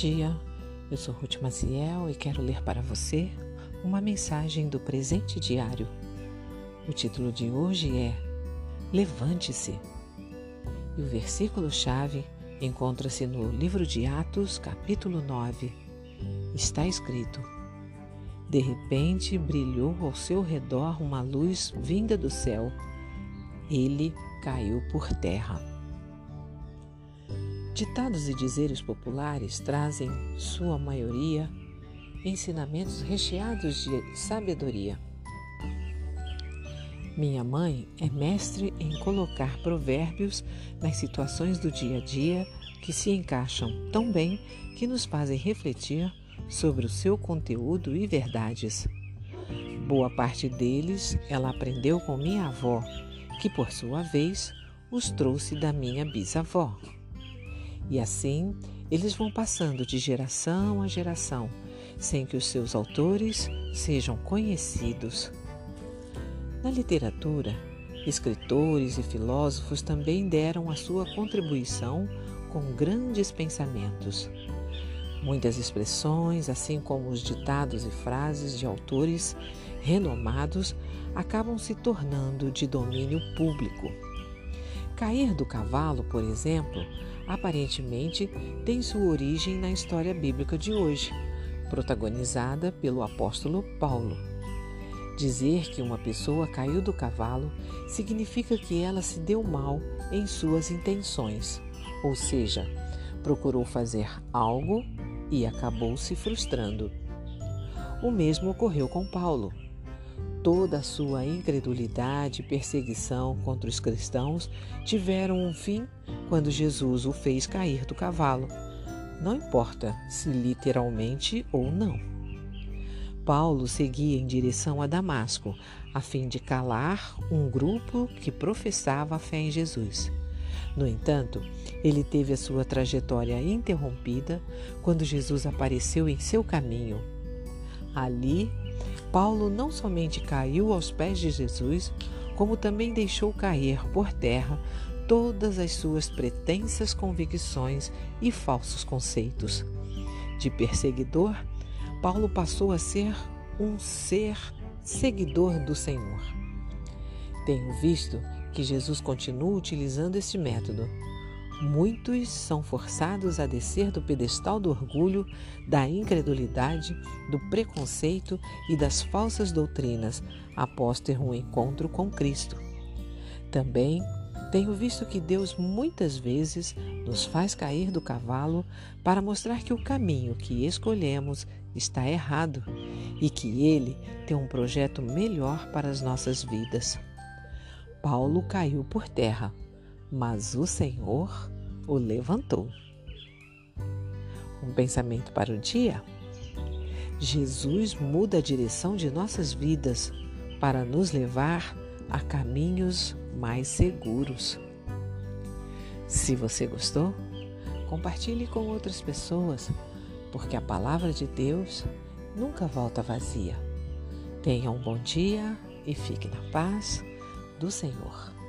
dia, eu sou Ruth Maciel e quero ler para você uma mensagem do presente diário. O título de hoje é Levante-se. E o versículo-chave encontra-se no livro de Atos, capítulo 9. Está escrito: De repente brilhou ao seu redor uma luz vinda do céu. Ele caiu por terra. Ditados e dizeres populares trazem, sua maioria, ensinamentos recheados de sabedoria. Minha mãe é mestre em colocar provérbios nas situações do dia a dia que se encaixam tão bem que nos fazem refletir sobre o seu conteúdo e verdades. Boa parte deles ela aprendeu com minha avó, que por sua vez os trouxe da minha bisavó. E assim eles vão passando de geração a geração, sem que os seus autores sejam conhecidos. Na literatura, escritores e filósofos também deram a sua contribuição com grandes pensamentos. Muitas expressões, assim como os ditados e frases de autores renomados, acabam se tornando de domínio público. Cair do cavalo, por exemplo, aparentemente tem sua origem na história bíblica de hoje, protagonizada pelo apóstolo Paulo. Dizer que uma pessoa caiu do cavalo significa que ela se deu mal em suas intenções, ou seja, procurou fazer algo e acabou se frustrando. O mesmo ocorreu com Paulo. Toda a sua incredulidade e perseguição contra os cristãos tiveram um fim quando Jesus o fez cair do cavalo. Não importa se literalmente ou não. Paulo seguia em direção a Damasco, a fim de calar um grupo que professava a fé em Jesus. No entanto, ele teve a sua trajetória interrompida quando Jesus apareceu em seu caminho. Ali, Paulo não somente caiu aos pés de Jesus, como também deixou cair por terra todas as suas pretensas convicções e falsos conceitos. De perseguidor, Paulo passou a ser um ser seguidor do Senhor. Tenho visto que Jesus continua utilizando este método Muitos são forçados a descer do pedestal do orgulho, da incredulidade, do preconceito e das falsas doutrinas após ter um encontro com Cristo. Também tenho visto que Deus muitas vezes nos faz cair do cavalo para mostrar que o caminho que escolhemos está errado e que Ele tem um projeto melhor para as nossas vidas. Paulo caiu por terra mas o Senhor o levantou. Um pensamento para o dia? Jesus muda a direção de nossas vidas para nos levar a caminhos mais seguros. Se você gostou, compartilhe com outras pessoas, porque a palavra de Deus nunca volta vazia. Tenha um bom dia e fique na paz do Senhor.